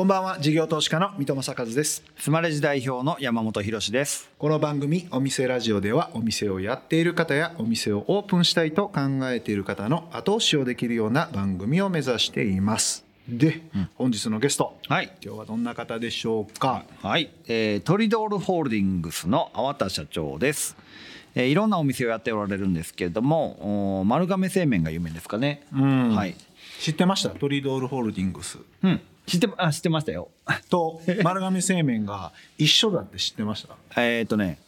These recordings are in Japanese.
こんばんは。事業投資家の三戸正和です。スマレジ代表の山本博です。この番組お店ラジオではお店をやっている方やお店をオープンしたいと考えている方の後押しをできるような番組を目指しています。で、うん、本日のゲスト、はい、今日はどんな方でしょうか？はい、えー、トリドールホールディングスの粟田社長です。えー、いろんなお店をやっておられるんですけれども丸亀製麺が有名ですかね、はい、知ってました？トリドールホールディングス、うん、知ってあ知ってましたよ。と丸亀製麺が一緒だって知ってました？えっとね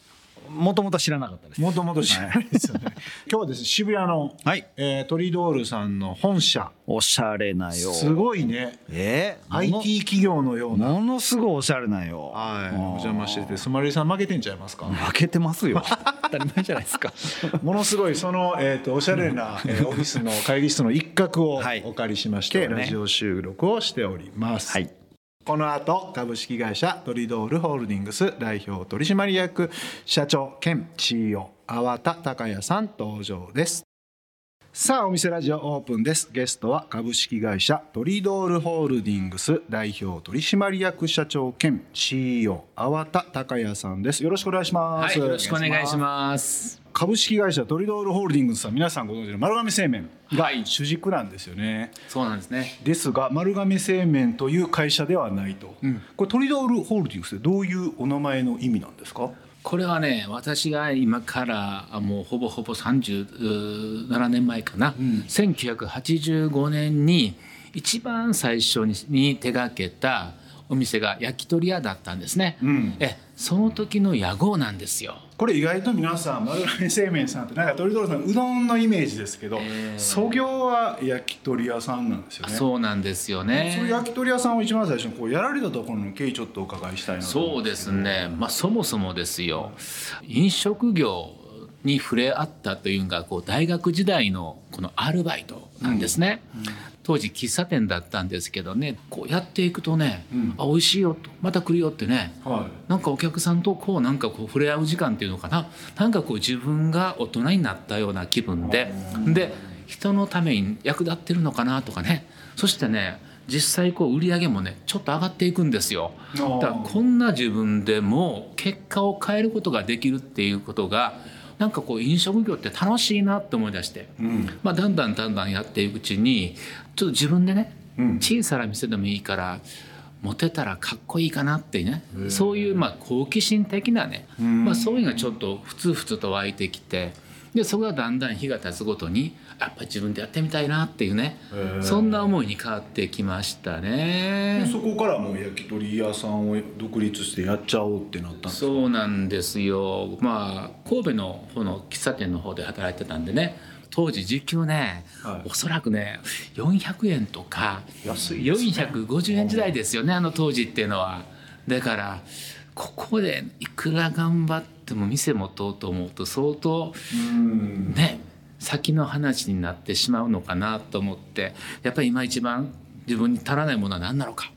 もともと知らなかったです。もともと知らないですよね、はい、今日はですね渋谷の、はい。えー、トリドールさんの本社。おしゃれなよ。すごいね。えー、IT 企業のような。ものすごいおしゃれなよ。はい。お邪魔しててスマリさん負けてんちゃいますか？負けてますよ。当たり前じゃないですか。ものすごいその、えーと、おしゃれな、えー、オフィスの会議室の一角をお借りしまして、はい、ラジオ収録をしております、はい。この後株式会社トリドールホールディングス代表取締役社長兼 CEO 粟田孝也さん登場ですさあお店ラジオオープンです。ゲストは株式会社トリドールホールディングス代表取締役社長兼 CEO 粟田孝也さんです。よろしくお願いします、はい、よろしくお願いします。株式会社トリドールホールディングスは皆さんご存知の丸亀製麺が主軸なんですよね、はい、そうなんですね。ですが丸亀製麺という会社ではないと、うん、これトリドールホールディングスってどういうお名前の意味なんですか？これはね私が今からもうほぼほぼ37年前かな、うん、1985年に一番最初に手がけたお店が焼き鳥屋だったんですね、うん、えその時の屋号なんですよ。これ意外と皆さん丸亀製麺さんってなんか鳥取さんうどんのイメージですけど、えー、創業は焼き鳥屋さんなんですよね。そうなんですよね。そういう焼き鳥屋さんを一番最初にこうやられたところの経緯ちょっとお伺いしたいなそうですね。まあそもそもですよ。飲食業に触れ合ったというのがこう大学時代のこのアルバイトなんですね、うんうん当時喫茶店だったんですけどねこうやっていくとね、うん、あ美味しいよとまた来るよってね、はい、なんかお客さんとこうなんかこう触れ合う時間っていうのかな。なんかこう自分が大人になったような気分でで人のために役立ってるのかなとかね。そしてね実際こう売り上げもねちょっと上がっていくんですよ。だからこんな自分でも結果を変えることができるっていうことがなんかこう飲食業って楽しいなって思い出して、うん、まあ、だんだんだんだんやっていくうちにちょっと自分でね、うん、小さな店でもいいからモテたらかっこいいかなってねそういうまあ好奇心的なね、まあ、そういうのがちょっとふつふつと湧いてきてでそこがだんだん日が経つごとにやっぱり自分でやってみたいなっていうねそんな思いに変わってきましたね。そこからもう焼き鳥屋さんを独立してやっちゃおうってなったんですそうなんですよ。まあ神戸の方の喫茶店の方で働いてたんでね当時時給ね、はい、おそらくね400円とか安い、ね、450円時代ですよねあの当時っていうのは。だからここでいくら頑張っても店持とうと思うと相当ね先の話になってしまうのかなと思って。やっぱり今一番自分に足らないものは何なのか。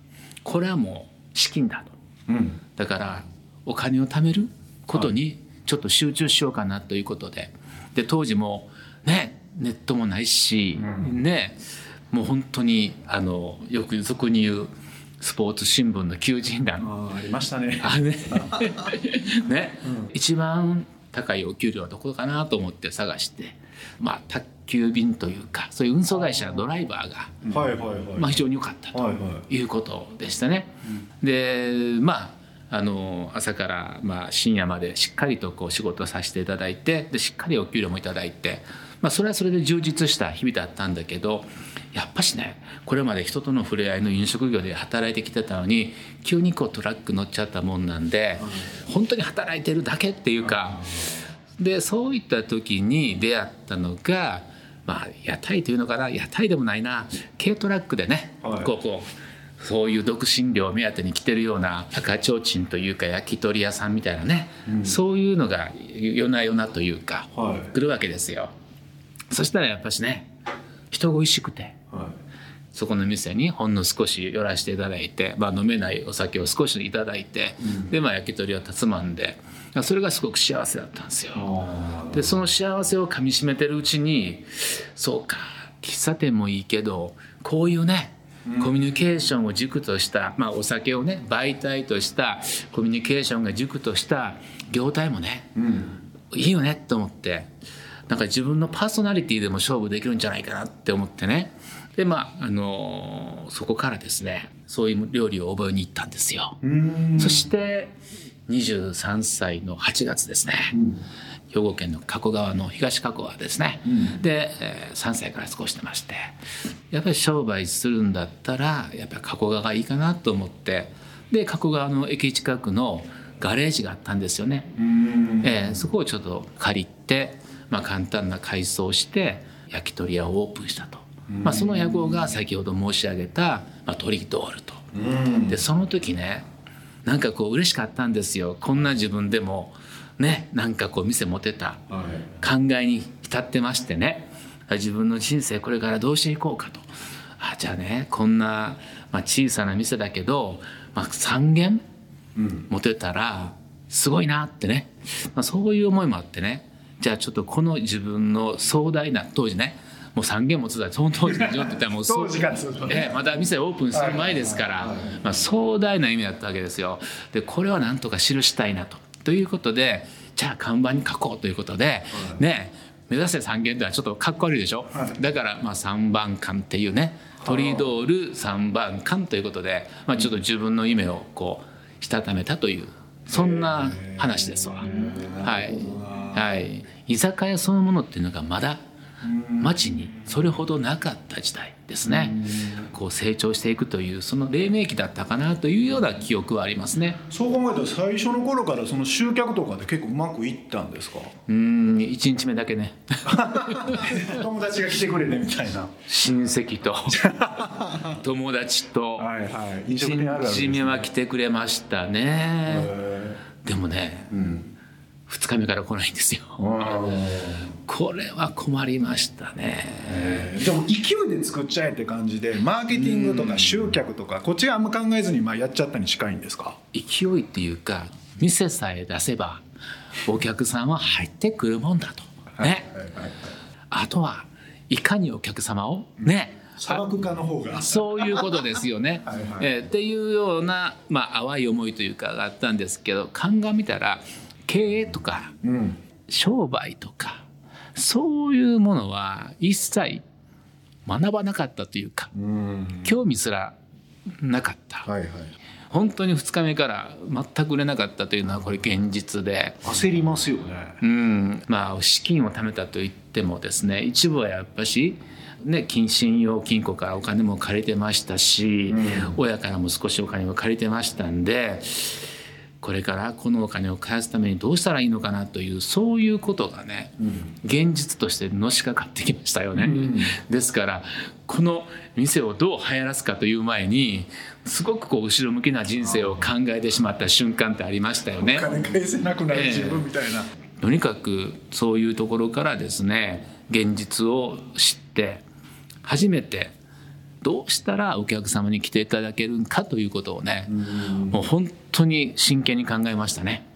これはもう資金だと、うん、だからお金を貯めることにちょっと集中しようかなということで。で当時もねネットもないし、うん、ねもう本当にあのよく俗に言うスポーツ新聞の求人欄。ありましたね。あね。ね、うん、一番高いお給料はどこかなと思って探して。まあ、宅急便というかそういう運送会社のドライバーが、はいはいはい。まあ、非常に良かったということでしたね。でまああの朝から、まあ、深夜までしっかりとこう仕事させていただいてでしっかりお給料もいただいて、まあ、それはそれで充実した日々だったんだけどやっぱしねこれまで人との触れ合いの飲食業で働いてきてたのに急にこうトラック乗っちゃったもんなんで本当に働いてるだけっていうか。でそういった時に出会ったのがまあ屋台というのかな屋台でもないな軽トラックでね、はい、こうこうそういう独身寮目当てに来てるような赤ちょうちんというか焼き鳥屋さんみたいなね、うん、そういうのが夜な夜なというか、はい、来るわけですよ。そしたらやっぱしね人が美味しくて、はい、そこの店にほんの少し寄らせていただいて、まあ、飲めないお酒を少しいただいて、うん、でまあ焼き鳥をつまんで。それがすごく幸せだったんですよ。でその幸せをかみしめてるうちにそうか喫茶店もいいけどこういうねコミュニケーションを軸とした、まあ、お酒をね媒体としたコミュニケーションが軸とした業態もね、うん、いいよねと思ってなんか自分のパーソナリティでも勝負できるんじゃないかなって思ってね。でまああのー、そこからですねそういう料理を覚えに行ったんですよ。そして23歳の8月ですね、うん。兵庫県の加古川の東加古川ですね、うん、で、えー、3歳から過ごしてまして。やっぱり商売するんだったらやっぱり加古川がいいかなと思って。で加古川の駅近くのガレージがあったんですよね、えー、そこをちょっと借りて、まあ、簡単な改装して焼き鳥屋をオープンしたと、まあ、その屋号が先ほど申し上げた、まあ、トリドールとでその時ねなんかこう嬉しかったんですよ。こんな自分でもねなんかこう店持てた。考えに浸ってましてね。自分の人生これからどうしていこうかと。あじゃあねこんな、まあ、小さな店だけど、まあ、3軒持てたらすごいなってね、まあ、そういう思いもあってねじゃあちょっとこの自分の壮大な当時ね。もう3軒もつだその当時のって言ったらもう 当時がえまだ店オープンする前ですから、まあ、壮大な意味だったわけですよ。でこれはなんとか記したいなと。ということでじゃあ看板に書こうということで、ね目指せ三軒ではちょっとかっこ悪いでしょ、はい、だからまあ3番館っていうねトリドール3番館ということで、まあ、ちょっと自分の夢をこうしたためたというそんな話ですわ。はい、はい、居酒屋そのものっていうのがまだ町にそれほどなかった時代ですね。こう成長していくというその黎明期だったかなというような記憶はありますね。そう考えたら最初の頃からその集客とかで結構うまくいったんですか？うん1日目だけね。友達が来てくれてみたいな。親戚と 友達と1日目は来てくれましたね。でもね、うん2日目から来ないんですよ。これは困りましたね。でも勢いで作っちゃえって感じでマーケティングとか集客とかこっちはあんま考えずにまあやっちゃったに近いんですか？勢いっていうか店さえ出せばお客さんは入ってくるもんだと。ね。あとはいかにお客様をね、砂漠化の方が。そういうことですよね。はいはい、えー、っていうような、まあ、淡い思いというかがあったんですけど鑑みたら経営とか、うん、商売とかそういうものは一切学ばなかったというか、うん、興味すらなかった、はいはい、本当に2日目から全く売れなかったというのはこれ現実で。焦りますよね、うん、まあ資金を貯めたといってもですね一部はやっぱしね、信用金庫からお金も借りてましたし、うん、親からも少しお金も借りてましたんでこれからこのお金を返すためにどうしたらいいのかなというそういうことがね、うん、現実としてのしかかってきましたよね。うん、ですからこの店をどう流行らすかという前にすごくこう後ろ向きな人生を考えてしまった瞬間ってありましたよね。返せなくなる自分みたいな、えー、とにかくそういうところからですね現実を知って初めてどうしたらお客様に来ていただけるかということをねもう本当に真剣に考えましたね。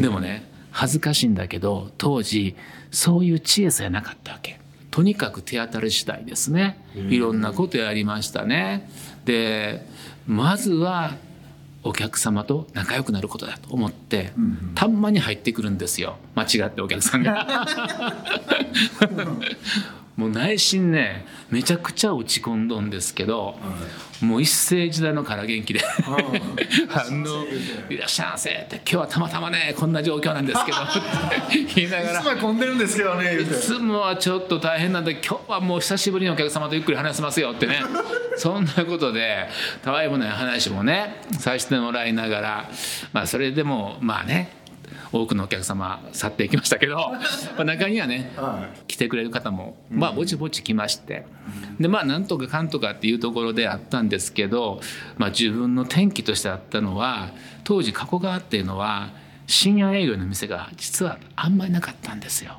でもね恥ずかしいんだけど当時そういう知恵さえなかったわけ。とにかく手当たり次第ですね。いろんなことやりましたね。でまずはお客様と仲良くなることだと思って、たんまに入ってくるんですよ。間違ってお客さんが もう内心ねめちゃくちゃ落ち込んどんですけど、もう一世時代のから元気で あの「いらっしゃいませ」って「今日はたまたまねこんな状況なんですけど」って言いながらいつもは混んでるんですけどねいつもはちょっと大変なんで今日はもう久しぶりにお客様とゆっくり話せますよってね そんなことでたわいもない話もねさせてもらいながらまあそれでもまあね多くのお客様去っていきましたけど ま中にはね、はい、来てくれる方もまあぼちぼち来まして、でまあなんとかかんとかっていうところであったんですけど、まあ、自分の転機としてあったのは当時加古川っていうのは深夜営業の店が実はあんまりなかったんですよ。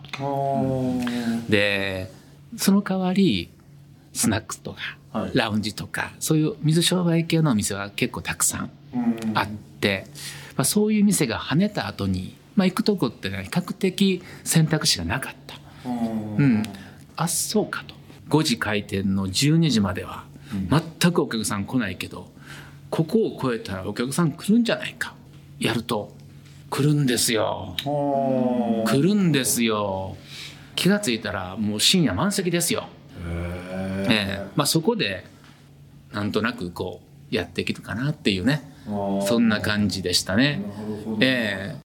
でその代わりスナックとか、はい、ラウンジとかそういう水商売系のお店は結構たくさん。あって、まあ、そういう店が跳ねた後にまあ、行くとこってね比較的選択肢がなかった。うん、あそうかと。5時開店の12時までは全くお客さん来ないけどここを超えたらお客さん来るんじゃないか。やると来るんですよ。来るんですよ。気が付いたらもう深夜満席ですよ。ええ。まあ、そこでなんとなくこうやってきたかなっていうね。そんな感じでしたね。ええ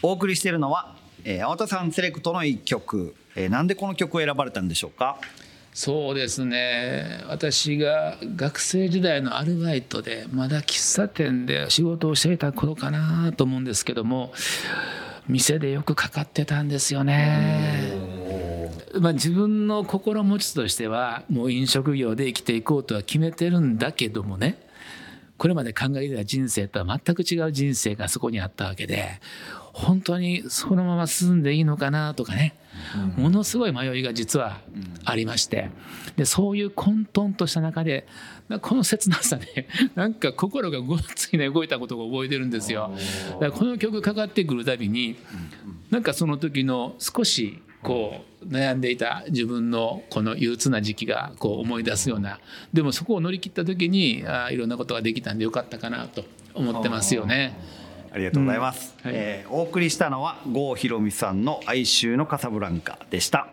お送りしているのは、えー、青田さんセレクトの一曲、えー、なんでこの曲を選ばれたんでしょうか？そうですね。私が学生時代のアルバイトでまだ喫茶店で仕事をしていた頃かなと思うんですけども店でよくかかってたんですよね。まあ、自分の心持ちとしてはもう飲食業で生きていこうとは決めてるんだけどもねこれまで考えてた人生とは全く違う人生がそこにあったわけで本当にそのまま進んでいいのかなとかね、ものすごい迷いが実はありまして。でそういう混沌とした中でこの切なさで なんか心がごっついね動いたことを覚えてるんですよ。だからこの曲かかってくるたびになんかその時の少しこう悩んでいた自分のこの憂鬱な時期がこう思い出すようなでもそこを乗り切った時にあいろんなことができたんでよかったかなと思ってますよね。ありがとうございます、うん。はい、えー、お送りしたのは郷ひろみさんの哀愁のカサブランカでした。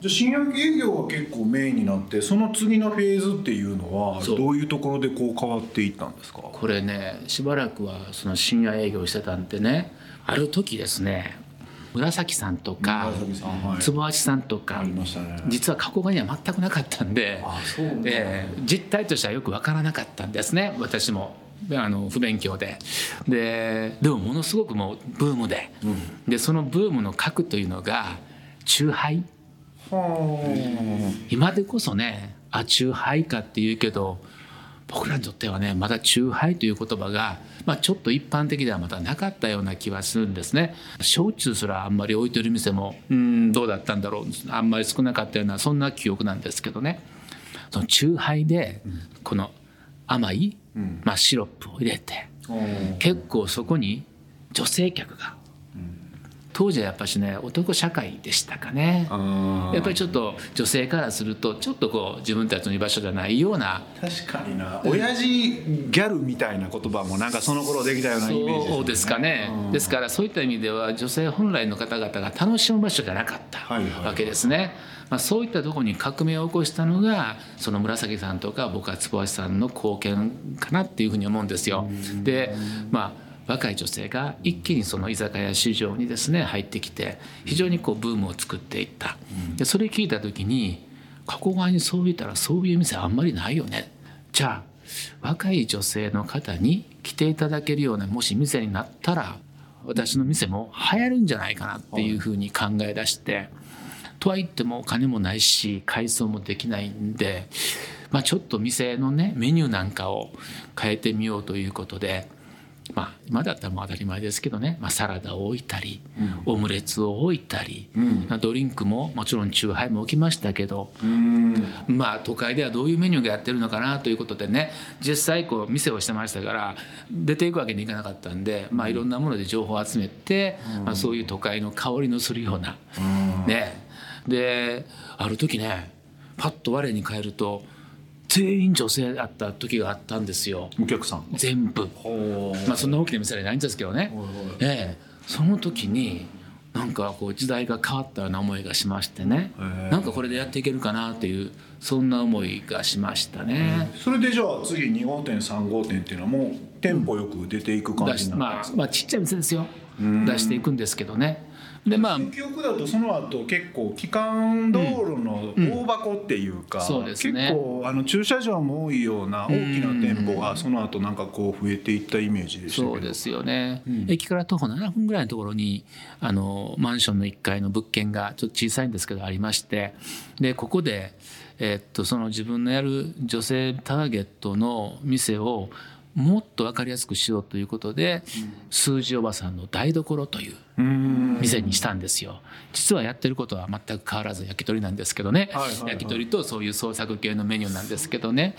じゃ深夜営業は結構メインになってその次のフェーズっていうのはどういうところでこう変わっていったんですか？これねしばらくはその深夜営業してたんでねある時ですね紫さんとか坪橋さんとか、ね、実は加古川には全くなかったんで、えー、実態としてはよく分からなかったんですね私もあの不勉強で。ででもものすごくもうブームで。うん、でそのブームの核というのが酎ハイ。今でこそねあ酎ハイかって言うけど僕らにとってはねまだ酎ハイという言葉が、まあ、ちょっと一般的ではまだなかったような気はするんですね。焼酎すらあんまり置いてる店もうんどうだったんだろう。あんまり少なかったようなそんな記憶なんですけどね。その酎ハイでこの甘い、まあ、シロップを入れて結構そこに女性客が当時はやっぱしね男社会でしたかね。やっぱりちょっと女性からするとちょっとこう自分たちの居場所じゃないような。確かにな。親父ギャルみたいな言葉もなんかその頃できたようなイメージ、ね、そうですかね。ですからそういった意味では女性本来の方々が楽しむ場所じゃなかったわけですね、はいはいまあ、そういったところに革命を起こしたのがその紫さんとか僕は坪橋さんの貢献かなっていうふうに思うんですよ。でまあ若い女性が一気にその居酒屋市場にですね入ってきて非常にこうブームを作っていったでそれ聞いた時に加古川にそう言ったらそういう店あんまりないよねじゃあ若い女性の方に来ていただけるようなもし店になったら私の店も流行るんじゃないかなっていうふうに考え出してとは言ってもお金もないし改装もできないんで、まあ、ちょっと店のねメニューなんかを変えてみようということで。まあ、今だったらもう当たり前ですけどね、まあ、サラダを置いたり、うん、オムレツを置いたり、うん、ドリンクももちろんチューハイも置きましたけど、まあ都会ではどういうメニューがやってるのかなということでね。実際こう店をしてましたから出ていくわけにいかなかったんで、まあ、いろんなもので情報を集めて、まあ、そういう都会の香りのするような、ね。である時ねパッと我に返ると全員女性だった時があったんですよ。お客さん。全部。まあそんな大きな店じゃないんですけどね。ええ。その時になんかこう時代が変わったような思いがしましてね。なんかこれでやっていけるかなっていうそんな思いがしましたね。それでじゃあ次2号店3号店っていうのはもう店舗よく出ていく感じなんまあ、まあちっちゃい店ですよ。出していくんですけどねでまあ記憶だとその後結構機関道路の大箱っていうか、うんうん、そうですね、結構あの駐車場も多いような大きな店舗がその後なんかこう増えていったイメージでしたそうですよね、うん、駅から徒歩7分ぐらいのところにあのマンションの1階の物件がちょっと小さいんですけどありましてでここで、えー、っとその自分のやる女性ターゲットの店をもっと分かりやすくしようということで、数字おばさんの台所という店にしたんですよ。実はやってることは全く変わらず焼き鳥なんですけどね、焼き鳥とそういう創作系のメニューなんですけどね。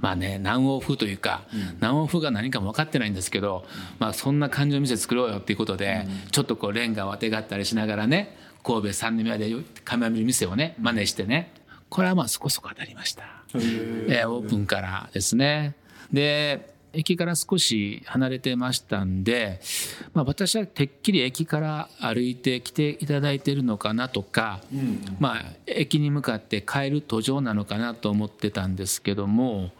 まあね南欧風というか、南欧風が何かも分かってないんですけど、まあ、そんな感じの店作ろうよっていうことで、ちょっとこうレンガをあてがったりしながらね神戸三宮でカメラ見る店をね真似してねこれはまあそこそこ当たりました。えー、オープンからですね。で、駅から少し離れてましたんで、まあ、私はてっきり駅から歩いてきていただいてるのかなとか、うん、まあ、駅に向かって帰る途上なのかなと思ってたんですけども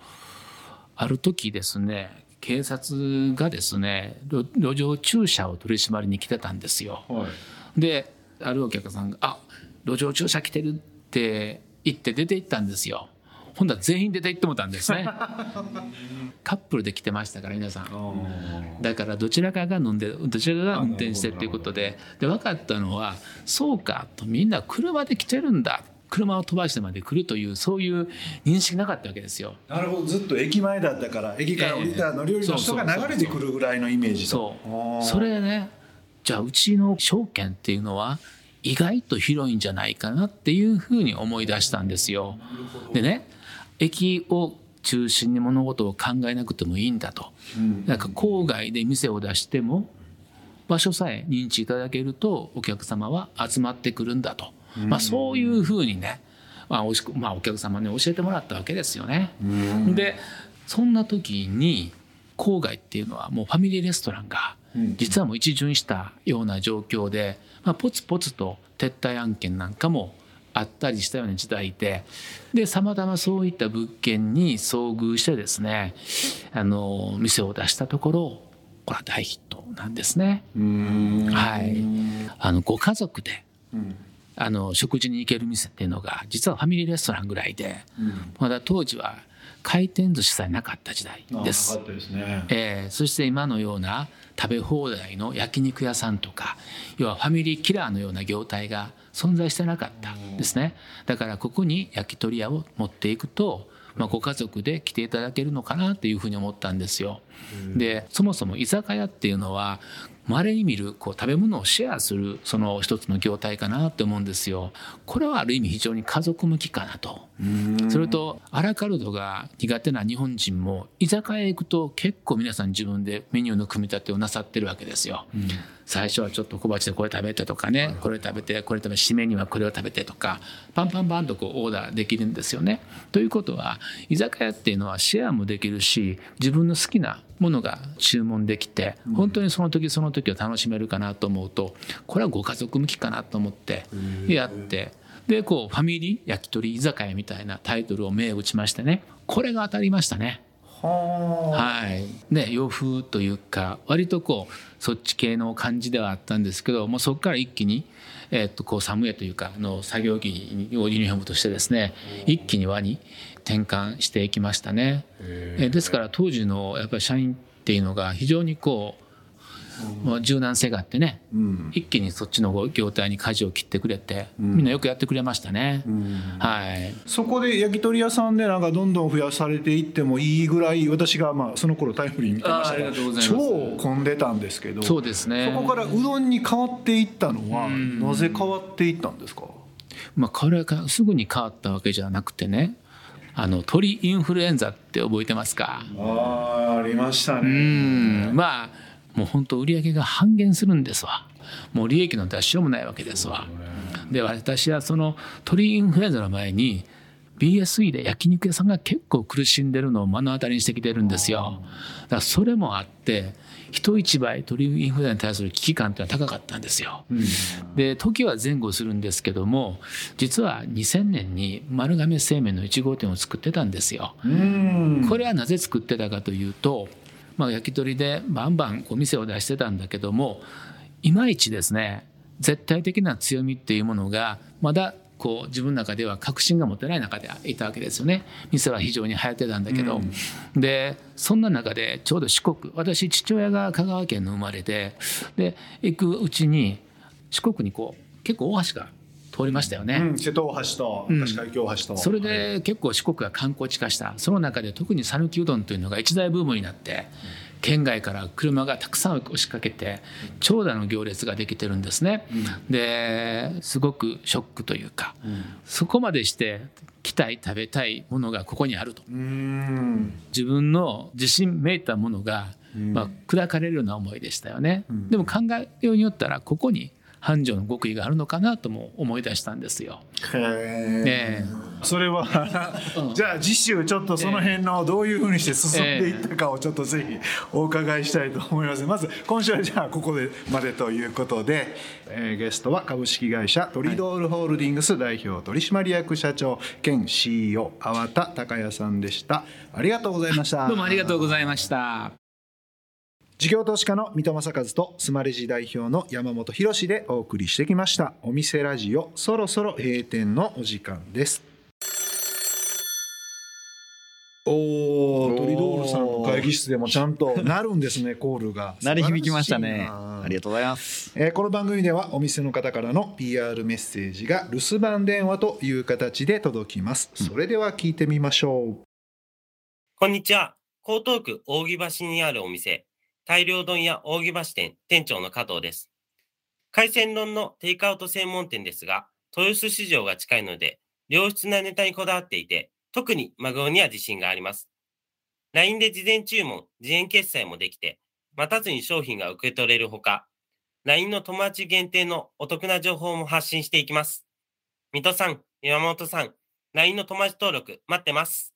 ある時ですね警察がですね路上駐車を取り締まりに来てたんですよ。はい、であるお客さんが「あ路上駐車来てる」って言って出て行ったんですよ。ほんだら全員出て行ってもたんですね。カップルで来てましたから皆さん。だからどちらかが飲んでどちらかが運転してっていうことで。で分かったのはそうかとみんな車で来てるんだ。車を飛ばしてまで来るというそういう認識なかったわけですよ。なるほど。ずっと駅前だったから駅から降りた乗り降りの人が流れてくるぐらいのイメージそうそれねじゃあうちの証券っていうのは意外と広いんじゃないかなっていうふうに思い出したんですよ。でね駅を中心に物事を考えなくてもいいんだと、うん、なんか郊外で店を出しても場所さえ認知いただけるとお客様は集まってくるんだと、うん、まあ、そういうふうにね、まあおしくまあ、お客様に教えてもらったわけですよね。うん、でそんな時に郊外っていうのはもうファミリーレストランが実はもう一巡したような状況で、まあ、ポツポツと撤退案件なんかもあったりしたような時代ででたまたまそういった物件に遭遇してですねあの店を出したところこれは大ヒットなんですね。はい、あのご家族で、あの食事に行ける店っていうのが実はファミリーレストランぐらいで、まだ当時は回転寿司さえなかった時代です。ですね。えー、そして今のような食べ放題の焼肉屋さんとか要はファミリーキラーのような業態が存在してなかったですねだからここに焼き鳥屋を持っていくと、まあ、ご家族で来ていただけるのかなっていうふうに思ったんですよ。でそもそも居酒屋っていうのは稀に見るこう食べ物をシェアするその一つの業態かなって思うんですよ。これはある意味非常に家族向きかなと。それとアラカルトが苦手な日本人も居酒屋へ行くと結構皆さん自分でメニューの組み立てをなさってるわけですよ。最初はちょっと小鉢でこれ食べてとかねこれ食べてこれ食べ締めにはこれを食べてとかパンパンパンとこうオーダーできるんですよね。ということは居酒屋っていうのはシェアもできるし自分の好きなものが注文できて本当にその時その時を楽しめるかなと思うとこれはご家族向きかなと思ってやってでこうファミリー焼き鳥居酒屋みたいなタイトルを銘打ちましてね。これが当たりましたね。はい。ね、洋風というか割とこうそっち系の感じではあったんですけどもうそこから一気に、えー、っとこう寒いというかの作業着をユニフォームとしてですね一気に輪に転換していきましたね。えですから当時のやっぱり社員っていうのが非常にこうもう柔軟性があってね、うん、一気にそっちの業態に舵を切ってくれて、うん、みんなよくやってくれましたね、うん、はい。そこで焼き鳥屋さんでなんかどんどん増やされていってもいいぐらい私がまあその頃タイムリー見てましたが超混んでたんですけどそうですね。そこからうどんに変わっていったのは、なぜ変わっていったんですか？まあ、これがすぐに変わったわけじゃなくてねあの鳥インフルエンザって覚えてますか？あありましたね。うん。まあもう本当売り上げが半減するんですわ。もう利益の出しようもないわけですわ。で私はその鳥インフルエンザの前に BSE で焼肉屋さんが結構苦しんでるのを目の当たりにしてきてるんですよ。だからそれもあって人一倍鳥インフルエンザに対する危機感っていうのは高かったんですよ。うん、で時は前後するんですけども実は2000年に丸亀製麺の1号店を作ってたんですよ。これはなぜ作ってたかというと、まあ、焼き鳥でバンバンお店を出してたんだけどもいまいちですね絶対的な強みっていうものがまだこう自分の中では確信が持てない中でいたわけですよね。店は非常に流行ってたんだけど、うん、でそんな中でちょうど四国私父親が香川県の生まれでで行くうちに四国にこう結構大橋が通りましたよね、うん、瀬戸大橋と橋海峡大橋と、うん、それで結構四国が観光地化した。その中で特に讃岐うどんというのが一大ブームになって、県外から車がたくさん押しかけて長蛇の行列ができてるんですね。ですごくショックというか、そこまでして来たい食べたいものがここにあると。自分の自信めいたものが、まあ、砕かれるような思いでしたよね。でも考えようによったらここに繁盛の極意があるのかなとも思い出したんですよ。へえ。それは じゃあ次週ちょっとその辺のどういうふうにして進んでいったかをちょっとぜひお伺いしたいと思います。まず今週はじゃあここでまでということで、えー、ゲストは株式会社トリドールホールディングス代表取締役社長兼 CEO 粟田孝也さんでした。ありがとうございました。どうもありがとうございました。事業投資家の三戸正和とスマレジ代表の山本博でお送りしてきました。お店ラジオそろそろ閉店のお時間です。おおトリドールさんの会議室でもちゃんとなるんですね コールが。鳴り響きましたね。ありがとうございます、えー、この番組ではお店の方からの PR メッセージが留守番電話という形で届きます。それでは聞いてみましょう、こんにちは。江東区扇橋にあるお店大量丼屋扇橋店店長の加藤です。海鮮丼のテイクアウト専門店ですが、豊洲市場が近いので、良質なネタにこだわっていて、特にマグロには自信があります。LINE で事前注文、自演決済もできて、待たずに商品が受け取れるほか、LINE の友達限定のお得な情報も発信していきます。水戸さん、山本さん、LINE の友達登録待ってます。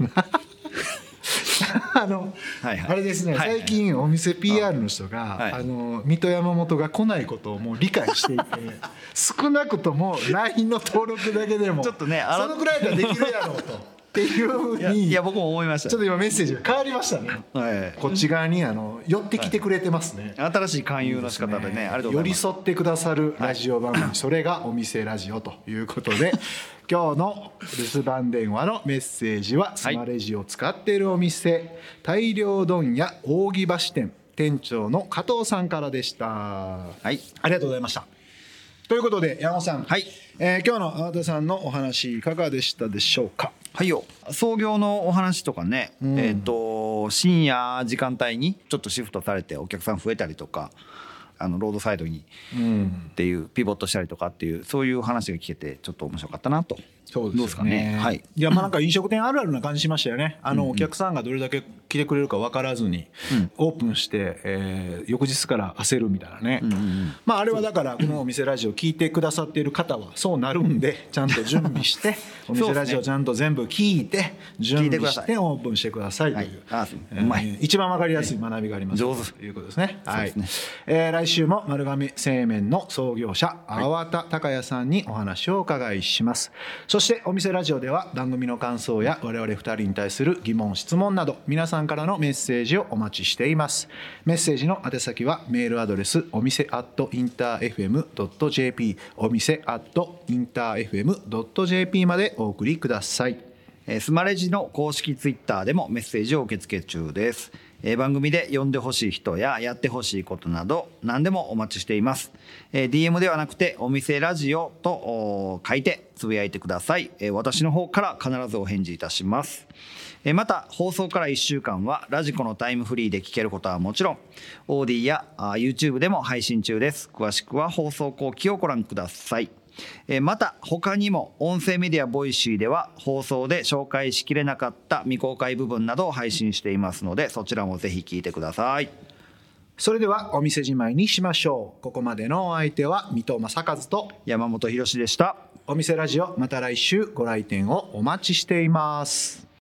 あの、はいはい、あれですね、はいはい、最近お店 PR の人が、はい、あの水戸山本が来ないことをもう理解していて 少なくとも LINE の登録だけでもちょっとねそのぐらいだらできるやろうと。っていうふうにいや僕も思いました。ちょっと今メッセージが変わりましたね、はい、こっち側にあの寄ってきてくれてますね、はい、新しい勧誘の仕方でねいい寄り添ってくださるラジオ番組、はい、それがお店ラジオということで 今日の留守番電話のメッセージはスマレジを使っているお店、大量問屋扇橋店店長の加藤さんからでした。はい。ありがとうございました。ということで山本さん、はい。えー、今日の粟田さんのお話いかがでしたでしょうか？はいよ。創業のお話とかね、うん、えっ、ー、と深夜時間帯にちょっとシフトされてお客さん増えたりとかあのロードサイドにっていうピボットしたりとかっていうそういう話が聞けてちょっと面白かったなとそうですね。はい。いや、まあなんか飲食店あるあるな感じしましたよね。あの、お客さんがどれだけ来てくれるか分からずに、オープンして、えー、翌日から焦るみたいなね。まああれはだから、このお店ラジオ聞いてくださっている方はそうなるんで、ちゃんと準備して、お店ラジオちゃんと全部聞いて、準備してオープンしてくださいという。うまい。一番分かりやすい学びがあります。上手。ということですね。はい。え来週も丸亀製麺の創業者、粟田孝也さんにお話をお伺いします。そしてお店ラジオでは番組の感想や我々2人に対する疑問質問など皆さんからのメッセージをお待ちしています。メッセージの宛先はメールアドレスお店アットインター FM.jp お店アットインター FM.jp までお送りください。スマレジの公式ツイッターでもメッセージを受け付け中です。えー、番組で呼んでほしい人ややってほしいことなど何でもお待ちしています、えー、DM ではなくてお店ラジオと書いてつぶやいてください、えー、私の方から必ずお返事いたします。えまた放送から1週間は radiko のタイムフリーで聞けることはもちろん AuDee や YouTube でも配信中です。詳しくは放送後期をご覧ください。また他にも音声メディア Voicy では放送で紹介しきれなかった未公開部分などを配信していますのでそちらもぜひ聞いてください。それではお店じまいにしましょう。ここまでのお相手は水戸正和と山本博でした。お店ラジオまた来週ご来店をお待ちしています